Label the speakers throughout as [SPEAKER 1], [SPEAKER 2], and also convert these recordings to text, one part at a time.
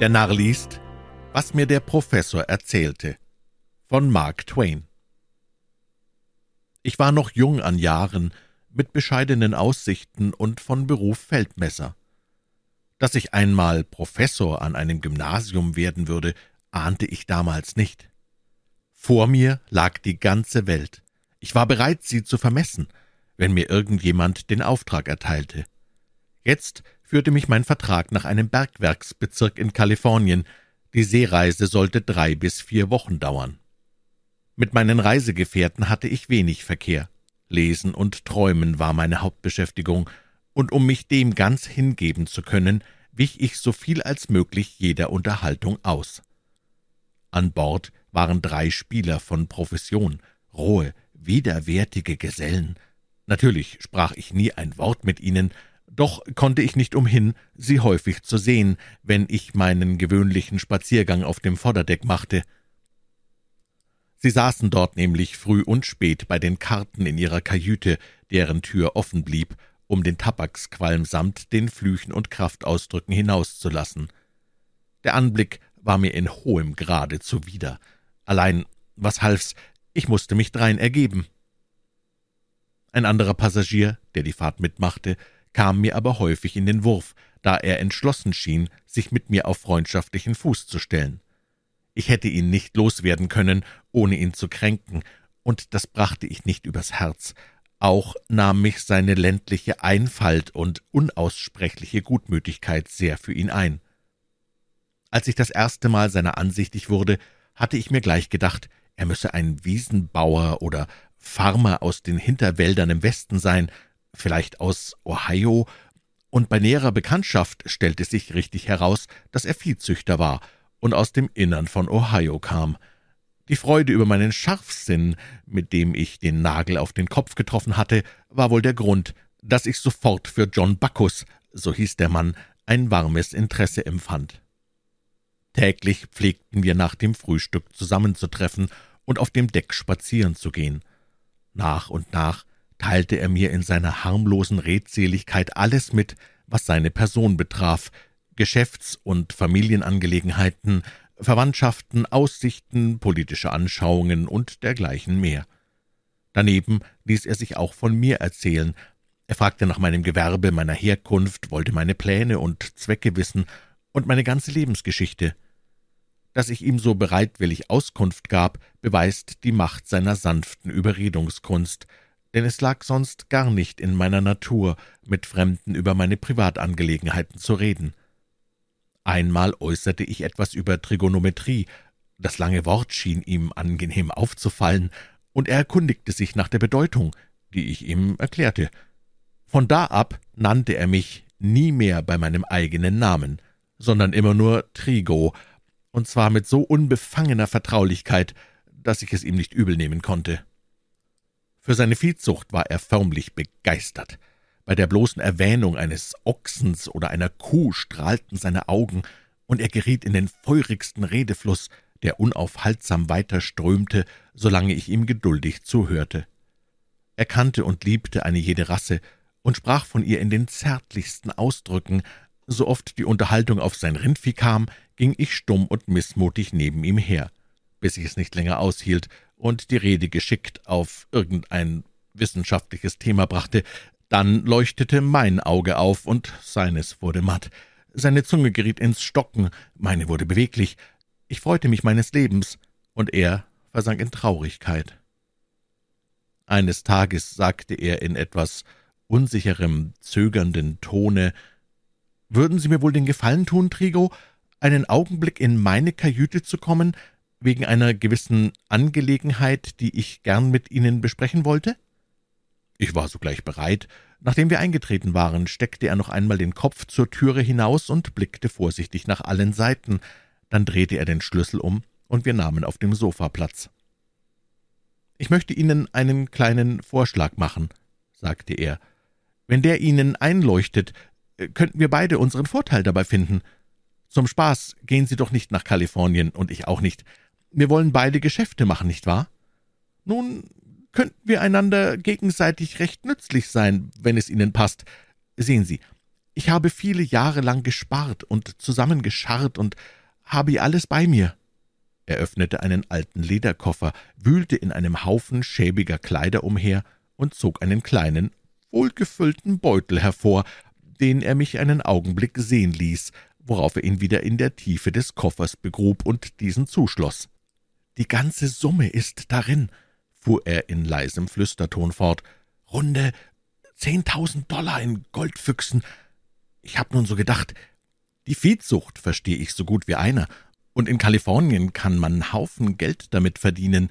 [SPEAKER 1] Der Narr liest, was mir der Professor erzählte, von Mark Twain. Ich war noch jung an Jahren, mit bescheidenen Aussichten und von Beruf Feldmesser. Dass ich einmal Professor an einem Gymnasium werden würde, ahnte ich damals nicht. Vor mir lag die ganze Welt. Ich war bereit, sie zu vermessen, wenn mir irgendjemand den Auftrag erteilte. Jetzt führte mich mein Vertrag nach einem Bergwerksbezirk in Kalifornien. Die Seereise sollte drei bis vier Wochen dauern. Mit meinen Reisegefährten hatte ich wenig Verkehr. Lesen und Träumen war meine Hauptbeschäftigung, und um mich dem ganz hingeben zu können, wich ich so viel als möglich jeder Unterhaltung aus. An Bord waren drei Spieler von Profession, rohe, widerwärtige Gesellen. Natürlich sprach ich nie ein Wort mit ihnen, doch konnte ich nicht umhin, sie häufig zu sehen, wenn ich meinen gewöhnlichen Spaziergang auf dem Vorderdeck machte. Sie saßen dort nämlich früh und spät bei den Karten in ihrer Kajüte, deren Tür offen blieb, um den Tabaksqualm samt den Flüchen und Kraftausdrücken hinauszulassen. Der Anblick war mir in hohem Grade zuwider. Allein, was half's, ich musste mich drein ergeben. Ein anderer Passagier, der die Fahrt mitmachte, kam mir aber häufig in den Wurf, da er entschlossen schien, sich mit mir auf freundschaftlichen Fuß zu stellen. Ich hätte ihn nicht loswerden können, ohne ihn zu kränken, und das brachte ich nicht übers Herz. Auch nahm mich seine ländliche Einfalt und unaussprechliche Gutmütigkeit sehr für ihn ein. Als ich das erste Mal seiner ansichtig wurde, hatte ich mir gleich gedacht, er müsse ein Wiesenbauer oder Farmer aus den Hinterwäldern im Westen sein, vielleicht aus Ohio, und bei näherer Bekanntschaft stellte sich richtig heraus, dass er Viehzüchter war und aus dem Innern von Ohio kam. Die Freude über meinen Scharfsinn, mit dem ich den Nagel auf den Kopf getroffen hatte, war wohl der Grund, dass ich sofort für John Bacchus, so hieß der Mann, ein warmes Interesse empfand. Täglich pflegten wir nach dem Frühstück zusammenzutreffen und auf dem Deck spazieren zu gehen. Nach und nach teilte er mir in seiner harmlosen Redseligkeit alles mit, was seine Person betraf, Geschäfts- und Familienangelegenheiten, Verwandtschaften, Aussichten, politische Anschauungen und dergleichen mehr. Daneben ließ er sich auch von mir erzählen. Er fragte nach meinem Gewerbe, meiner Herkunft, wollte meine Pläne und Zwecke wissen und meine ganze Lebensgeschichte. Dass ich ihm so bereitwillig Auskunft gab, beweist die Macht seiner sanften Überredungskunst, denn es lag sonst gar nicht in meiner Natur, mit Fremden über meine Privatangelegenheiten zu reden. Einmal äußerte ich etwas über Trigonometrie, das lange Wort schien ihm angenehm aufzufallen, und er erkundigte sich nach der Bedeutung, die ich ihm erklärte. Von da ab nannte er mich nie mehr bei meinem eigenen Namen, sondern immer nur Trigo, und zwar mit so unbefangener Vertraulichkeit, dass ich es ihm nicht übel nehmen konnte. Für seine Viehzucht war er förmlich begeistert. Bei der bloßen Erwähnung eines Ochsens oder einer Kuh strahlten seine Augen, und er geriet in den feurigsten Redefluss, der unaufhaltsam weiterströmte, solange ich ihm geduldig zuhörte. Er kannte und liebte eine jede Rasse und sprach von ihr in den zärtlichsten Ausdrücken. So oft die Unterhaltung auf sein Rindvieh kam, ging ich stumm und mißmutig neben ihm her, bis ich es nicht länger aushielt und die Rede geschickt auf irgendein wissenschaftliches Thema brachte, dann leuchtete mein Auge auf, und seines wurde matt. Seine Zunge geriet ins Stocken, meine wurde beweglich. Ich freute mich meines Lebens, und er versank in Traurigkeit. Eines Tages sagte er in etwas unsicherem, zögernden Tone Würden Sie mir wohl den Gefallen tun, Trigo, einen Augenblick in meine Kajüte zu kommen, wegen einer gewissen Angelegenheit, die ich gern mit Ihnen besprechen wollte? Ich war sogleich bereit. Nachdem wir eingetreten waren, steckte er noch einmal den Kopf zur Türe hinaus und blickte vorsichtig nach allen Seiten. Dann drehte er den Schlüssel um, und wir nahmen auf dem Sofa Platz. »Ich möchte Ihnen einen kleinen Vorschlag machen«, sagte er. »Wenn der Ihnen einleuchtet, könnten wir beide unseren Vorteil dabei finden. Zum Spaß gehen Sie doch nicht nach Kalifornien und ich auch nicht. Wir wollen beide Geschäfte machen, nicht wahr? Nun könnten wir einander gegenseitig recht nützlich sein, wenn es Ihnen passt. Sehen Sie, Ich habe viele Jahre lang gespart und zusammengescharrt und habe alles bei mir. Er öffnete einen alten Lederkoffer, wühlte in einem Haufen schäbiger Kleider umher und zog einen kleinen, wohlgefüllten Beutel hervor, den er mich einen Augenblick sehen ließ, worauf er ihn wieder in der Tiefe des Koffers begrub und diesen zuschloss. »Die ganze Summe ist darin«, fuhr er in leisem Flüsterton fort, »runde zehntausend Dollar in Goldfüchsen. Ich hab nun so gedacht, die Viehzucht verstehe ich so gut wie einer, und in Kalifornien kann man Haufen Geld damit verdienen.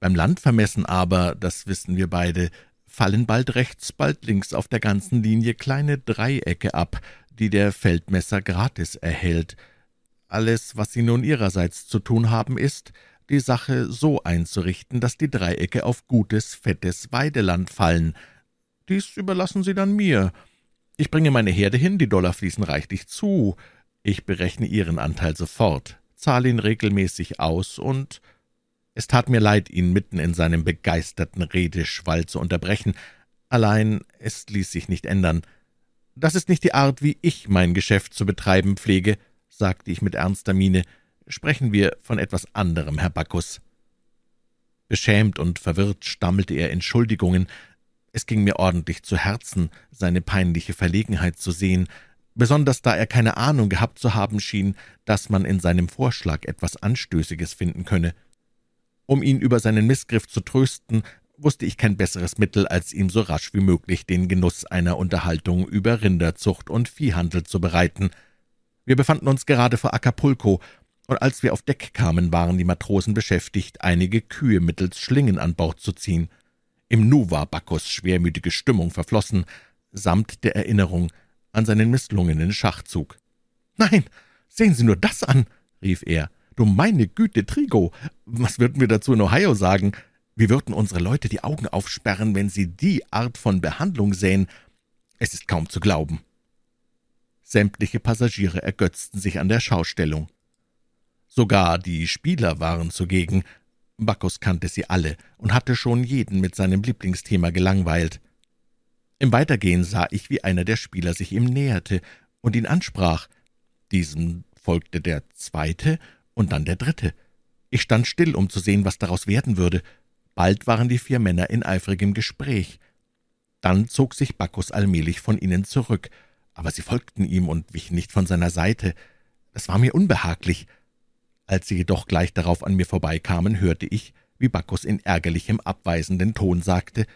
[SPEAKER 1] Beim Landvermessen aber, das wissen wir beide, fallen bald rechts, bald links auf der ganzen Linie kleine Dreiecke ab, die der Feldmesser gratis erhält. Alles, was Sie nun Ihrerseits zu tun haben, ist, die Sache so einzurichten, dass die Dreiecke auf gutes, fettes Weideland fallen. Dies überlassen Sie dann mir. Ich bringe meine Herde hin, die Dollar fließen reichlich zu. Ich berechne Ihren Anteil sofort, zahle ihn regelmäßig aus und es tat mir leid, ihn mitten in seinem begeisterten Redeschwall zu unterbrechen, allein es ließ sich nicht ändern. »Das ist nicht die Art, wie ich mein Geschäft zu betreiben pflege«, sagte ich mit ernster Miene. »Sprechen wir von etwas anderem, Herr Bacchus.« Beschämt und verwirrt stammelte er Entschuldigungen. Es ging mir ordentlich zu Herzen, seine peinliche Verlegenheit zu sehen, besonders da er keine Ahnung gehabt zu haben schien, dass man in seinem Vorschlag etwas Anstößiges finden könne. Um ihn über seinen Missgriff zu trösten, wusste ich kein besseres Mittel, als ihm so rasch wie möglich den Genuss einer Unterhaltung über Rinderzucht und Viehhandel zu bereiten. Wir befanden uns gerade vor Acapulco, und als wir auf Deck kamen, waren die Matrosen beschäftigt, einige Kühe mittels Schlingen an Bord zu ziehen. Im Nu war Baccus schwermütige Stimmung verflossen, samt der Erinnerung an seinen misslungenen Schachzug. »Nein, sehen Sie nur das an«, rief er, »Du meine Güte, Trigo, was würden wir dazu in Ohio sagen? Wir würden unsere Leute die Augen aufsperren, wenn sie die Art von Behandlung sähen. Es ist kaum zu glauben.« Sämtliche Passagiere ergötzten sich an der Schaustellung. Sogar die Spieler waren zugegen. Bacchus kannte sie alle und hatte schon jeden mit seinem Lieblingsthema gelangweilt. Im Weitergehen sah ich, wie einer der Spieler sich ihm näherte und ihn ansprach. Diesem folgte der zweite und dann der dritte. Ich stand still, um zu sehen, was daraus werden würde. Bald waren die vier Männer in eifrigem Gespräch. Dann zog sich Bacchus allmählich von ihnen zurück, aber sie folgten ihm und wichen nicht von seiner Seite. Es war mir unbehaglich. Als sie jedoch gleich darauf an mir vorbeikamen, hörte ich, wie Bacchus in ärgerlichem, abweisenden Ton sagte,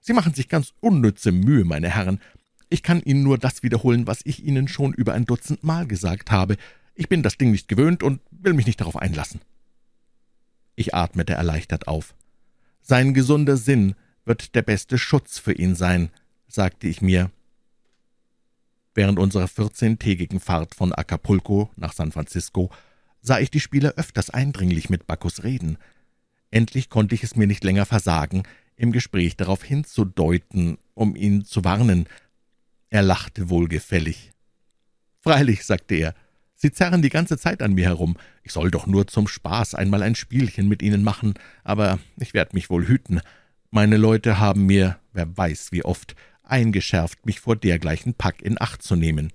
[SPEAKER 1] »Sie machen sich ganz unnütze Mühe, meine Herren. Ich kann Ihnen nur das wiederholen, was ich Ihnen schon über ein Dutzend Mal gesagt habe. Ich bin das Ding nicht gewöhnt und will mich nicht darauf einlassen.« Ich atmete erleichtert auf. »Sein gesunder Sinn wird der beste Schutz für ihn sein«, sagte ich mir. Während unserer vierzehntägigen Fahrt von Acapulco nach San Francisco sah ich die Spieler öfters eindringlich mit Bacchus reden. Endlich konnte ich es mir nicht länger versagen, im Gespräch darauf hinzudeuten, um ihn zu warnen. Er lachte wohlgefällig. »Freilich«, sagte er, Sie zerren die ganze Zeit an mir herum. Ich soll doch nur zum Spaß einmal ein Spielchen mit Ihnen machen, aber ich werde mich wohl hüten. Meine Leute haben mir, wer weiß wie oft, eingeschärft, mich vor dergleichen Pack in Acht zu nehmen.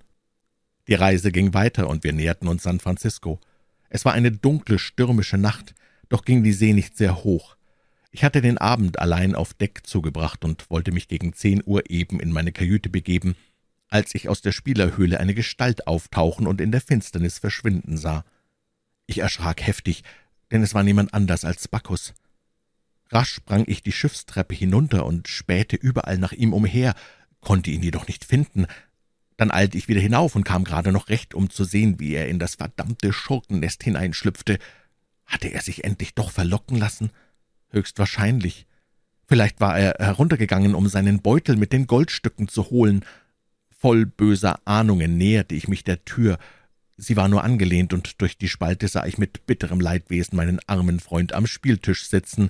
[SPEAKER 1] Die Reise ging weiter, und wir näherten uns San Francisco. Es war eine dunkle, stürmische Nacht, doch ging die See nicht sehr hoch. Ich hatte den Abend allein auf Deck zugebracht und wollte mich gegen zehn Uhr eben in meine Kajüte begeben, als ich aus der Spielerhöhle eine Gestalt auftauchen und in der Finsternis verschwinden sah. Ich erschrak heftig, denn es war niemand anders als Bacchus. Rasch sprang ich die Schiffstreppe hinunter und spähte überall nach ihm umher, konnte ihn jedoch nicht finden. Dann eilte ich wieder hinauf und kam gerade noch recht, um zu sehen, wie er in das verdammte Schurkennest hineinschlüpfte. Hatte er sich endlich doch verlocken lassen? Höchstwahrscheinlich. Vielleicht war er heruntergegangen, um seinen Beutel mit den Goldstücken zu holen, Voll böser Ahnungen näherte ich mich der Tür. Sie war nur angelehnt, und durch die Spalte sah ich mit bitterem Leidwesen meinen armen Freund am Spieltisch sitzen.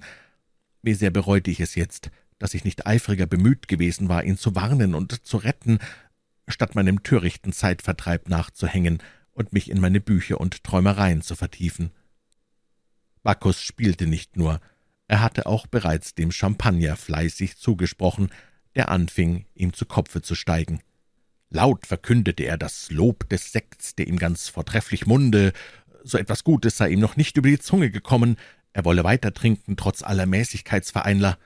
[SPEAKER 1] Wie sehr bereute ich es jetzt, dass ich nicht eifriger bemüht gewesen war, ihn zu warnen und zu retten, statt meinem törichten Zeitvertreib nachzuhängen und mich in meine Bücher und Träumereien zu vertiefen. Bacchus spielte nicht nur, er hatte auch bereits dem Champagner fleißig zugesprochen, der anfing, ihm zu Kopfe zu steigen. Laut verkündete er das Lob des Sekts, der ihm ganz vortrefflich munde, so etwas Gutes sei ihm noch nicht über die Zunge gekommen, er wolle weiter trinken, trotz aller Mäßigkeitsvereinler.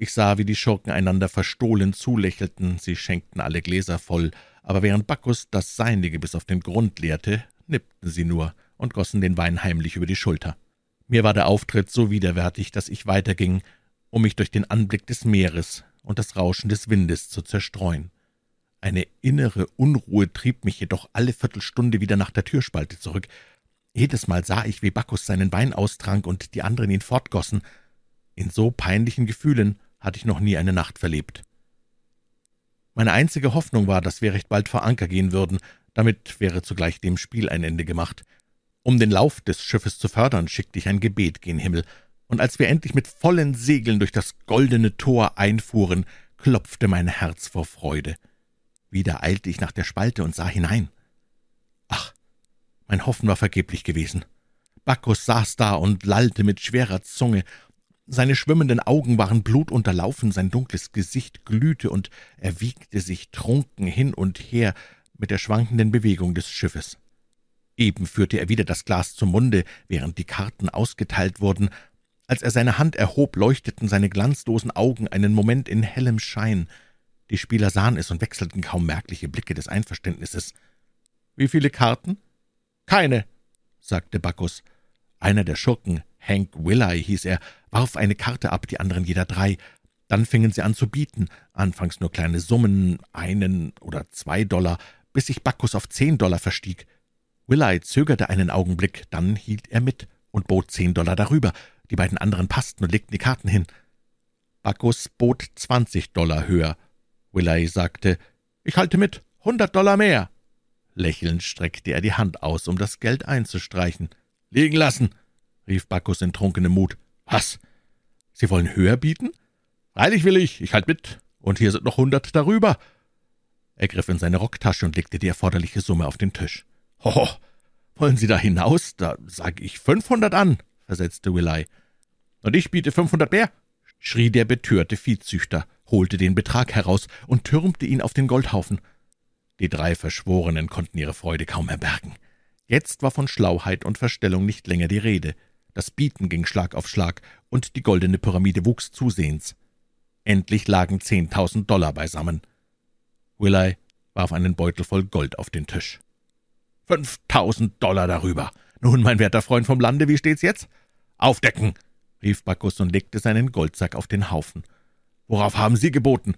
[SPEAKER 1] Ich sah, wie die Schurken einander verstohlen zulächelten, sie schenkten alle Gläser voll, aber während Bacchus das Seinige bis auf den Grund leerte, nippten sie nur und gossen den Wein heimlich über die Schulter. Mir war der Auftritt so widerwärtig, dass ich weiterging, um mich durch den Anblick des Meeres und das Rauschen des Windes zu zerstreuen. Eine innere Unruhe trieb mich jedoch alle Viertelstunde wieder nach der Türspalte zurück. Jedes Mal sah ich, wie Bacchus seinen Wein austrank und die anderen ihn fortgossen. In so peinlichen Gefühlen hatte ich noch nie eine Nacht verlebt. Meine einzige Hoffnung war, dass wir recht bald vor Anker gehen würden, damit wäre zugleich dem Spiel ein Ende gemacht. Um den Lauf des Schiffes zu fördern, schickte ich ein Gebet gen Himmel, und als wir endlich mit vollen Segeln durch das goldene Tor einfuhren, klopfte mein Herz vor Freude. Wieder eilte ich nach der Spalte und sah hinein. Ach, mein Hoffen war vergeblich gewesen. Bacchus saß da und lallte mit schwerer Zunge. Seine schwimmenden Augen waren blutunterlaufen, sein dunkles Gesicht glühte und er wiegte sich trunken hin und her mit der schwankenden Bewegung des Schiffes. Eben führte er wieder das Glas zum Munde, während die Karten ausgeteilt wurden. Als er seine Hand erhob, leuchteten seine glanzlosen Augen einen Moment in hellem Schein. Die Spieler sahen es und wechselten kaum merkliche Blicke des Einverständnisses. »Wie viele Karten?« »Keine«, sagte Bacchus. Einer der Schurken, Hank Willey hieß er, warf eine Karte ab, die anderen jeder drei. Dann fingen sie an zu bieten, anfangs nur kleine Summen, einen oder zwei Dollar, bis sich Bacchus auf zehn Dollar verstieg. Willey zögerte einen Augenblick, dann hielt er mit und bot zehn Dollar darüber. Die beiden anderen passten und legten die Karten hin. Bacchus bot zwanzig Dollar höher. Willey sagte, »Ich¡halte mit, hundert Dollar mehr!« Lächelnd streckte er die Hand aus, um das Geld einzustreichen. »Liegen lassen!« rief Bacchus in trunkenem Mut. »Was? Sie wollen höher bieten?« »Freilich will ich, ich halt mit, und hier sind noch hundert darüber.« Er griff in seine Rocktasche und legte die erforderliche Summe auf den Tisch. »Hoho, wollen Sie da hinaus? Da sage ich fünfhundert an«, versetzte Willey. »Und ich biete fünfhundert mehr«, schrie der betörte Viehzüchter, holte den Betrag heraus und türmte ihn auf den Goldhaufen. Die drei Verschworenen konnten ihre Freude kaum erbergen. Jetzt war von Schlauheit und Verstellung nicht länger die Rede. Das Bieten ging Schlag auf Schlag, und die goldene Pyramide wuchs zusehends. Endlich lagen zehntausend Dollar beisammen. Willey warf einen Beutel voll Gold auf den Tisch. »Fünftausend Dollar darüber! Nun, mein werter Freund vom Lande, wie steht's jetzt?« »Aufdecken!« rief Bacchus und legte seinen Goldsack auf den Haufen. »Worauf haben Sie geboten?«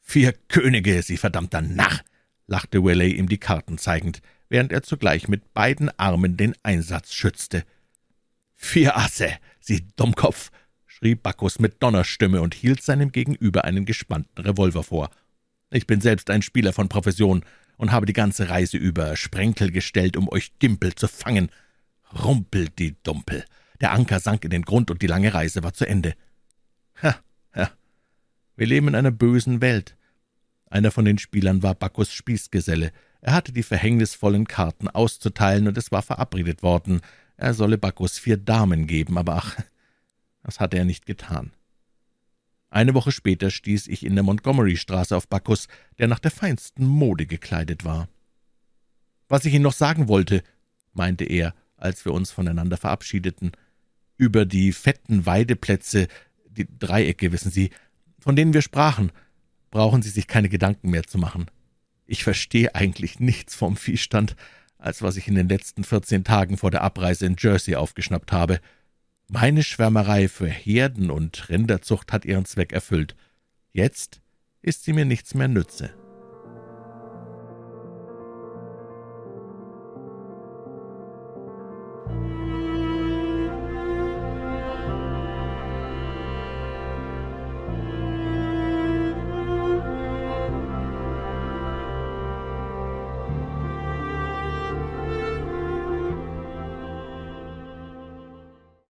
[SPEAKER 1] »Vier Könige, Sie verdammter Narr!« lachte Willey ihm die Karten zeigend, während er zugleich mit beiden Armen den Einsatz schützte. »Vier Asse, Sie Dummkopf!« schrie Bacchus mit Donnerstimme und hielt seinem Gegenüber einen gespannten Revolver vor. »Ich bin selbst ein Spieler von Profession und habe die ganze Reise über Sprenkel gestellt, um euch Gimpel zu fangen. Rumpelt die Dumpel!« Der Anker sank in den Grund, und die lange Reise war zu Ende. Ha, ha, wir leben in einer bösen Welt. Einer von den Spielern war Bacchus Spießgeselle. Er hatte die verhängnisvollen Karten auszuteilen, und es war verabredet worden, er solle Bacchus vier Damen geben, aber ach, das hatte er nicht getan. Eine Woche später stieß ich in der Montgomery-Straße auf Bacchus, der nach der feinsten Mode gekleidet war. »Was ich Ihnen noch sagen wollte«, meinte er, als wir uns voneinander verabschiedeten, »über die fetten Weideplätze, die Dreiecke, wissen Sie, von denen wir sprachen, brauchen Sie sich keine Gedanken mehr zu machen. Ich verstehe eigentlich nichts vom Viehstand, als was ich in den letzten vierzehn Tagen vor der Abreise in Jersey aufgeschnappt habe. Meine Schwärmerei für Herden und Rinderzucht hat ihren Zweck erfüllt. Jetzt ist sie mir nichts mehr nütze.